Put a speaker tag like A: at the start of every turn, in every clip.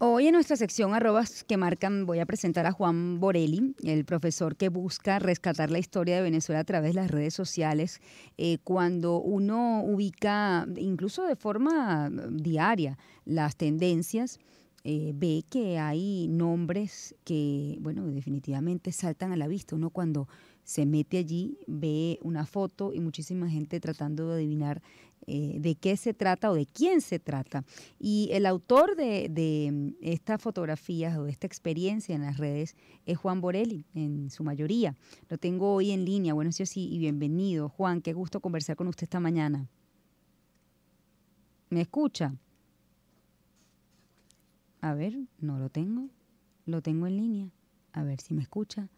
A: Hoy en nuestra sección arrobas que marcan voy a presentar a Juan Borelli, el profesor que busca rescatar la historia de Venezuela a través de las redes sociales. Eh, cuando uno ubica, incluso de forma diaria, las tendencias, eh, ve que hay nombres que, bueno, definitivamente saltan a la vista. Uno cuando se mete allí ve una foto y muchísima gente tratando de adivinar eh, de qué se trata o de quién se trata. Y el autor de, de estas fotografías o de esta experiencia en las redes es Juan Borelli, en su mayoría. Lo tengo hoy en línea. Buenos días y bienvenido. Juan, qué gusto conversar con usted esta mañana. ¿Me escucha? A ver, no lo tengo. Lo tengo en línea. A ver si me escucha.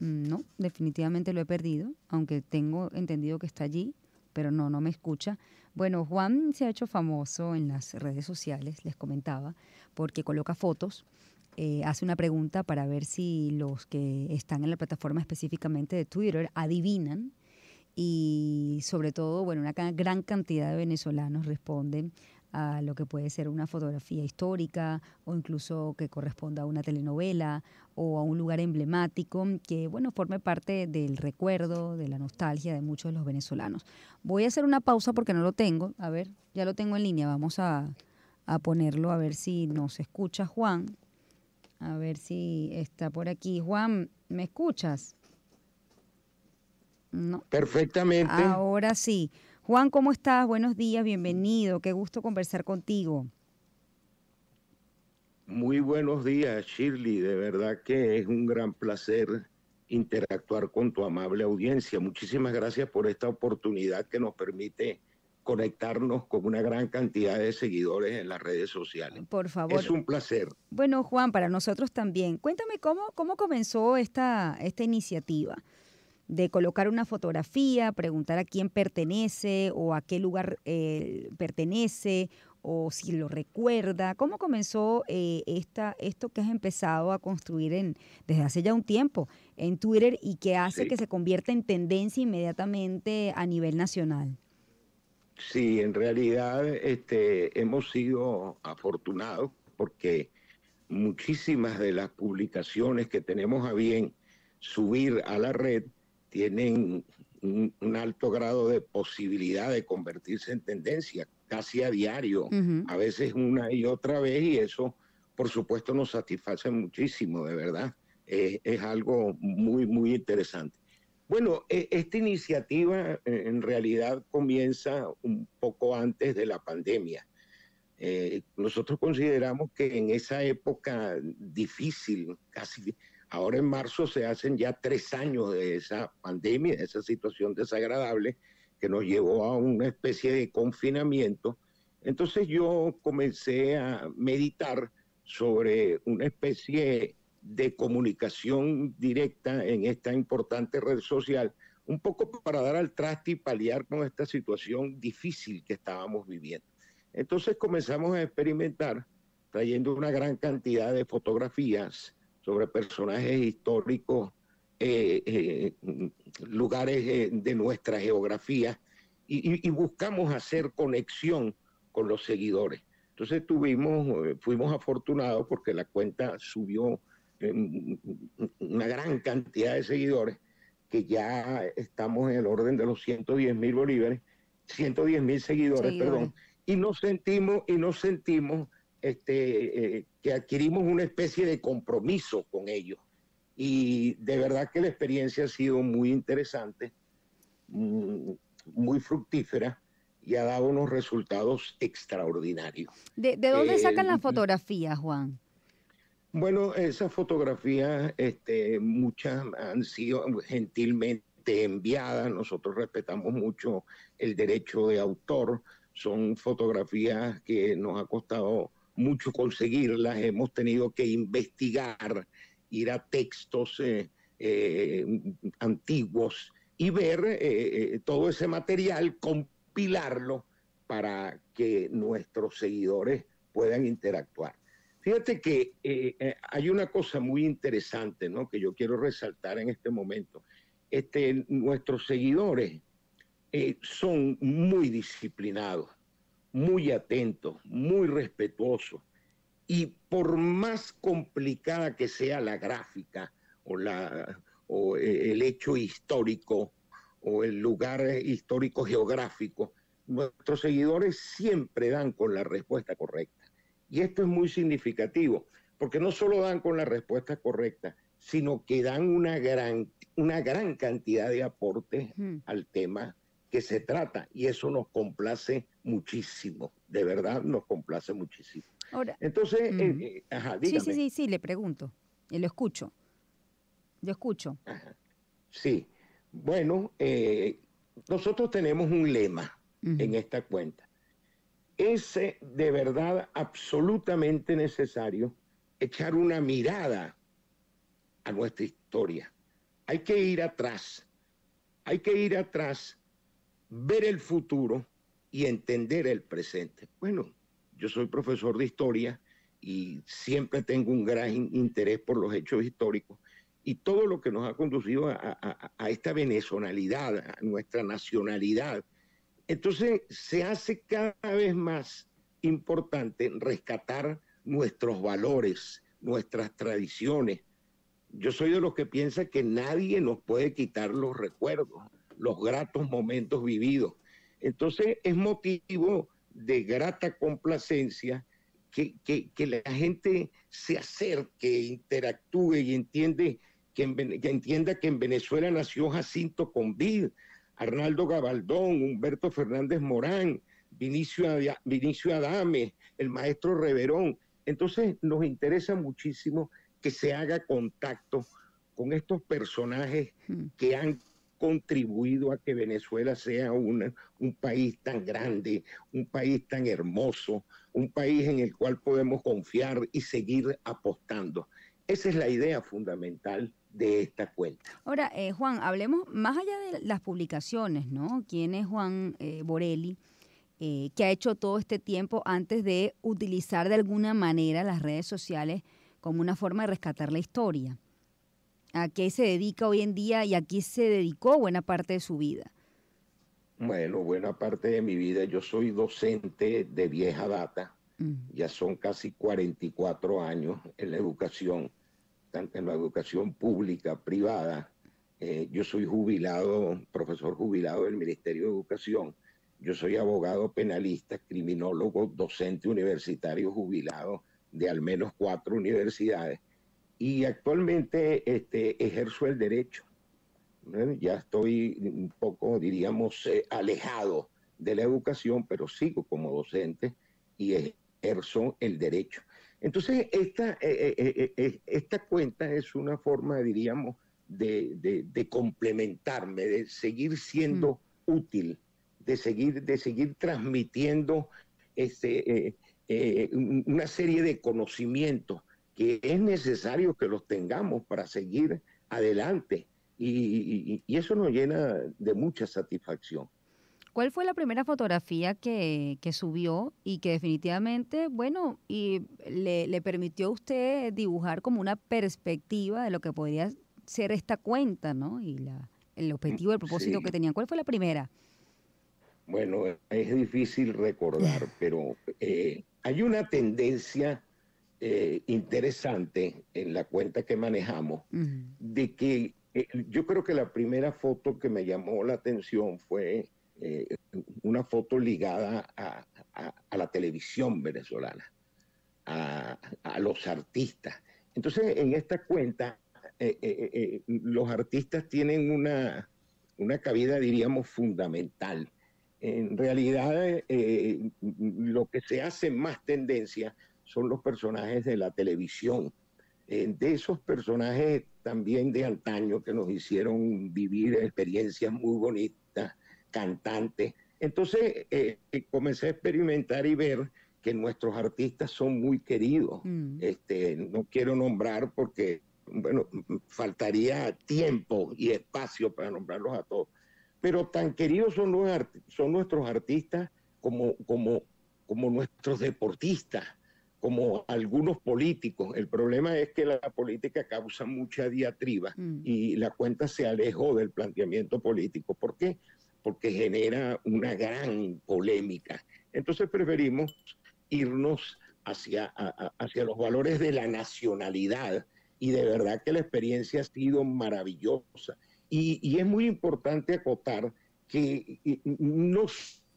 A: Mm, no, definitivamente lo he perdido, aunque tengo entendido que está allí pero no, no me escucha. Bueno, Juan se ha hecho famoso en las redes sociales, les comentaba, porque coloca fotos, eh, hace una pregunta para ver si los que están en la plataforma específicamente de Twitter adivinan y sobre todo, bueno, una gran cantidad de venezolanos responden a lo que puede ser una fotografía histórica o incluso que corresponda a una telenovela o a un lugar emblemático que, bueno, forme parte del recuerdo, de la nostalgia de muchos de los venezolanos. Voy a hacer una pausa porque no lo tengo. A ver, ya lo tengo en línea. Vamos a, a ponerlo a ver si nos escucha Juan. A ver si está por aquí. Juan, ¿me escuchas?
B: No. Perfectamente.
A: Ahora sí. Juan, ¿cómo estás? Buenos días, bienvenido. Qué gusto conversar contigo.
B: Muy buenos días, Shirley. De verdad que es un gran placer interactuar con tu amable audiencia. Muchísimas gracias por esta oportunidad que nos permite conectarnos con una gran cantidad de seguidores en las redes sociales.
A: Por favor.
B: Es un placer.
A: Bueno, Juan, para nosotros también. Cuéntame cómo, cómo comenzó esta, esta iniciativa de colocar una fotografía, preguntar a quién pertenece o a qué lugar eh, pertenece o si lo recuerda. ¿Cómo comenzó eh, esta, esto que has empezado a construir en, desde hace ya un tiempo en Twitter y que hace que se convierta en tendencia inmediatamente a nivel nacional?
B: Sí, en realidad este, hemos sido afortunados porque muchísimas de las publicaciones que tenemos a bien subir a la red tienen un, alto grado de posibilidad de convertirse en tendencia, casi a diario, a veces una y otra vez, y eso, por supuesto, nos satisface muchísimo, de verdad. es algo muy, muy interesante. Bueno, e, esta iniciativa eh, en realidad comienza un poco antes de la pandemia. Eh, nosotros consideramos que en esa época difícil, casi Ahora en marzo se hacen ya tres años de esa pandemia, de esa situación desagradable que nos llevó a una especie de confinamiento. Entonces yo comencé a meditar sobre una especie de comunicación directa en esta importante red social, un poco para dar al traste y paliar con esta situación difícil que estábamos viviendo. Entonces comenzamos a experimentar trayendo una gran cantidad de fotografías sobre personajes históricos, eh, eh, lugares eh, de nuestra geografía y, buscamos hacer conexión con los seguidores. Entonces tuvimos, fuimos afortunados porque la cuenta subió una gran cantidad de seguidores que ya estamos en el orden de los 110 mil bolívares, 110 mil seguidores, perdón, y nos sentimos, y nos sentimos este, eh, que adquirimos una especie de compromiso con ellos. Y de verdad que la experiencia ha sido muy interesante, mm, muy fructífera y ha dado unos resultados extraordinarios.
A: ¿De, dónde eh, sacan las fotografías, Juan?
B: Bueno, esas fotografías, este, muchas han sido gentilmente enviadas. Nosotros respetamos mucho el derecho de autor. Son fotografías que nos ha costado mucho conseguirlas, hemos tenido que investigar, ir a textos eh, eh, antiguos y ver eh, todo ese material, compilarlo para que nuestros seguidores puedan interactuar. Fíjate que hay una cosa muy interesante ¿no? que yo quiero resaltar en este momento. Este, nuestros seguidores son muy disciplinados muy atentos, muy respetuosos Y por más complicada que sea la gráfica o, la, o eh, el hecho histórico o el lugar histórico geográfico, nuestros seguidores siempre dan con la respuesta correcta. Y esto es muy significativo, porque no solo dan con la respuesta correcta, sino que dan una gran, una gran cantidad de aportes al tema que se trata. Y eso nos complace muchísimo, de verdad nos complace muchísimo.
A: Ahora,
B: Entonces, eh, eh,
A: Sí, sí, sí, sí, le pregunto, y lo escucho. Yo escucho.
B: Sí, bueno, eh, nosotros tenemos un lema en esta cuenta. Es de verdad absolutamente necesario echar una mirada a nuestra historia. Hay que ir atrás, hay que ir atrás, ver el futuro y entender el presente. Bueno, yo soy profesor de historia y siempre tengo un gran interés por los hechos históricos y todo lo que nos ha conducido a, esta venezonalidad, a nuestra nacionalidad. Entonces se hace cada vez más importante rescatar nuestros valores, nuestras tradiciones. Yo soy de los que piensa que nadie nos puede quitar los recuerdos, los gratos momentos vividos. Entonces es motivo de grata complacencia que, que la gente se acerque, interactúe y entiende que, entienda que en Venezuela nació Jacinto Convid, Arnaldo Gabaldón, Humberto Fernández Morán, Vinicio, Vinicio Adame, el maestro Reverón. Entonces nos interesa muchísimo que se haga contacto con estos personajes hmm. que han contribuido a que Venezuela sea un país tan grande, un país tan hermoso, un país en el cual podemos confiar y seguir apostando. Esa es la idea fundamental de esta cuenta.
A: Ahora, eh, Juan, hablemos más allá de las publicaciones, ¿no? ¿Quién es Juan eh, Borelli? Eh, que ha hecho todo este tiempo antes de utilizar de alguna manera las redes sociales como una forma de rescatar la historia. ¿A qué se dedica hoy en día y a qué se dedicó buena parte de su vida?
B: Bueno, buena parte de mi vida. Yo soy docente de vieja data. Mm. Ya son casi 44 años en la educación tanto en la educación pública, privada. Eh, yo soy jubilado, profesor jubilado del Ministerio de Educación. Yo soy abogado penalista, criminólogo, docente universitario jubilado de al menos cuatro universidades. Y actualmente este, ejerzo el derecho. Ya estoy un poco, diríamos, eh, alejado de la educación, pero sigo como docente y ejerzo el derecho. Entonces, esta, eh, eh, esta cuenta es una forma, diríamos, de, complementarme, de seguir siendo mm. útil, de seguir, de seguir transmitiendo este, una serie de conocimientos que es necesario que los tengamos para seguir adelante. y eso nos llena de mucha satisfacción.
A: ¿Cuál fue la primera fotografía que, subió y que definitivamente, bueno, y le, permitió a usted dibujar como una perspectiva de lo que podría ser esta cuenta, ¿no? Y la, el objetivo, el propósito que tenían. ¿Cuál fue la primera?
B: Bueno, es difícil recordar, pero eh, hay una tendencia eh, interesante en la cuenta que manejamos de que eh, yo creo que la primera foto que me llamó la atención fue eh, una foto ligada a, la televisión venezolana, a, los artistas. Entonces, en esta cuenta, eh, eh, los artistas tienen una, una cabida, diríamos, fundamental. En realidad, lo que se hace más tendencia son los personajes de la televisión, de esos personajes también de antaño que nos hicieron vivir experiencias muy bonitas cantante. Entonces eh, eh, comencé a experimentar y ver que nuestros artistas son muy queridos. Mm. Este, no quiero nombrar porque, bueno, faltaría tiempo y espacio para nombrarlos a todos. Pero tan queridos son, los son nuestros artistas como, como, como nuestros deportistas, como algunos políticos. El problema es que la política causa mucha diatriba mm. y la cuenta se alejó del planteamiento político. ¿Por qué? porque genera una gran polémica. Entonces preferimos irnos hacia, hacia los valores de la nacionalidad y de verdad que la experiencia ha sido maravillosa. Y, es muy importante acotar que no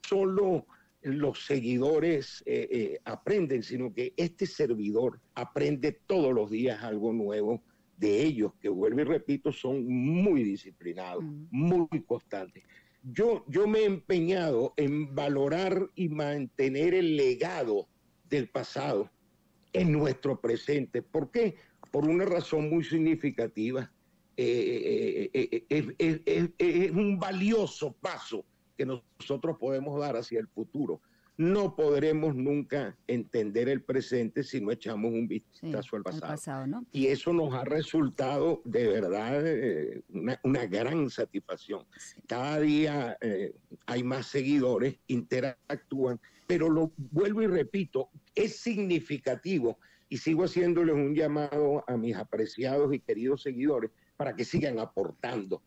B: solo los seguidores eh, eh, aprenden, sino que este servidor aprende todos los días algo nuevo de ellos, que vuelvo y repito, son muy disciplinados, muy constantes. Yo, yo me he empeñado en valorar y mantener el legado del pasado en nuestro presente. ¿Por qué? Por una razón muy significativa. Eh, es un valioso paso que nosotros podemos dar hacia el futuro no podremos nunca entender el presente si no echamos un vistazo al pasado. Y eso nos ha resultado de verdad eh, una, gran satisfacción. Cada día eh, hay más seguidores, interactúan, pero lo vuelvo y repito, es significativo y sigo haciéndoles un llamado a mis apreciados y queridos seguidores para que sigan aportando.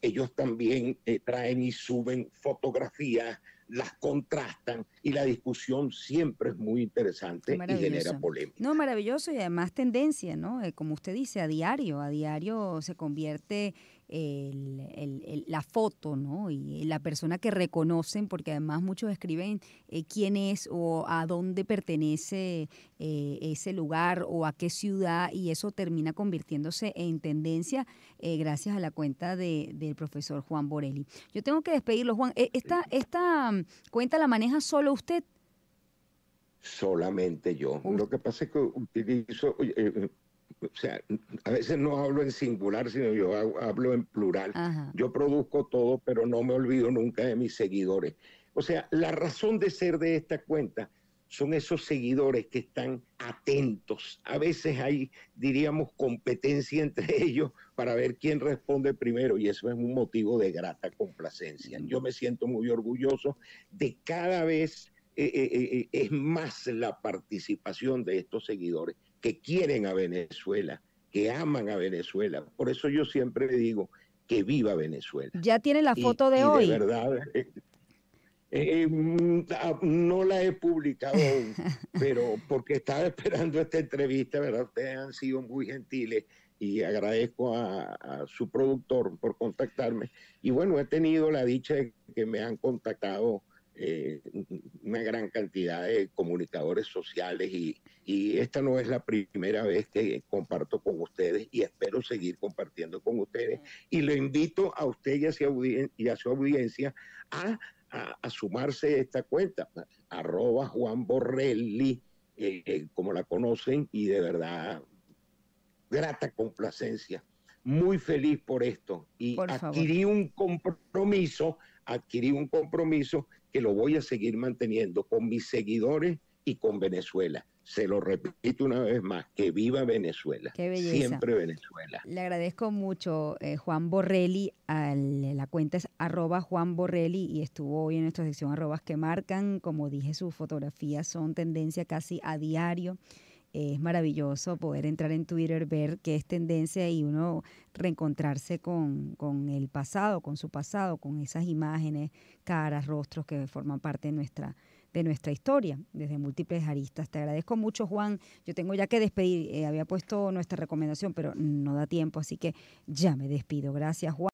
B: Ellos también eh, traen y suben fotografías las contrastan y la discusión siempre es muy interesante y genera polémica.
A: No, maravilloso y además tendencia, ¿no? Eh, como usted dice, a diario, a diario se convierte el, la foto, ¿no? Y la persona que reconocen, porque además muchos escriben eh, quién es o a dónde pertenece eh, ese lugar o a qué ciudad, y eso termina convirtiéndose en tendencia eh, gracias a la cuenta de, del profesor Juan Borelli. Yo tengo que despedirlo, Juan. ¿Esta, esta mm, cuenta la maneja solo usted?
B: Solamente yo. Lo que pasa es que utilizo o sea, a veces no hablo en singular, sino yo hablo en plural. Yo produzco todo, pero no me olvido nunca de mis seguidores. O sea, la razón de ser de esta cuenta son esos seguidores que están atentos. A veces hay, diríamos, competencia entre ellos para ver quién responde primero y eso es un motivo de grata complacencia. Yo me siento muy orgulloso de cada vez eh, eh, eh, es más la participación de estos seguidores que quieren a Venezuela, que aman a Venezuela. Por eso yo siempre digo que viva Venezuela.
A: Ya tiene la foto de hoy.
B: De verdad, eh, eh, mm, no la he publicado aún, pero porque estaba esperando esta entrevista, ¿verdad? Ustedes han sido muy gentiles y agradezco a, a, su productor por contactarme. Y bueno, he tenido la dicha de que me han contactado eh, una gran cantidad de comunicadores sociales y, esta no es la primera vez que comparto con ustedes y espero seguir compartiendo con ustedes. Y lo invito a usted y a su, audiencia, a, sumarse a esta cuenta, arroba Juan Borrelli, eh, eh, como la conocen, y de verdad, grata complacencia. Muy feliz por esto y adquirí un compromiso, adquirí un compromiso que lo voy a seguir manteniendo con mis seguidores y con Venezuela. Se lo repito una vez más, que viva Venezuela. Siempre Venezuela.
A: Le agradezco mucho, eh, Juan Borrelli. la cuenta es arroba Juan Borrelli y estuvo hoy en nuestra sección arrobas que marcan. Como dije, sus fotografías son tendencia casi a diario es maravilloso poder entrar en Twitter, ver qué es tendencia y uno reencontrarse con, con, el pasado, con su pasado, con esas imágenes, caras, rostros que forman parte de nuestra, de nuestra historia, desde múltiples aristas. Te agradezco mucho, Juan. Yo tengo ya que despedir. Eh, había puesto nuestra recomendación, pero no da tiempo, así que ya me despido. Gracias, Juan.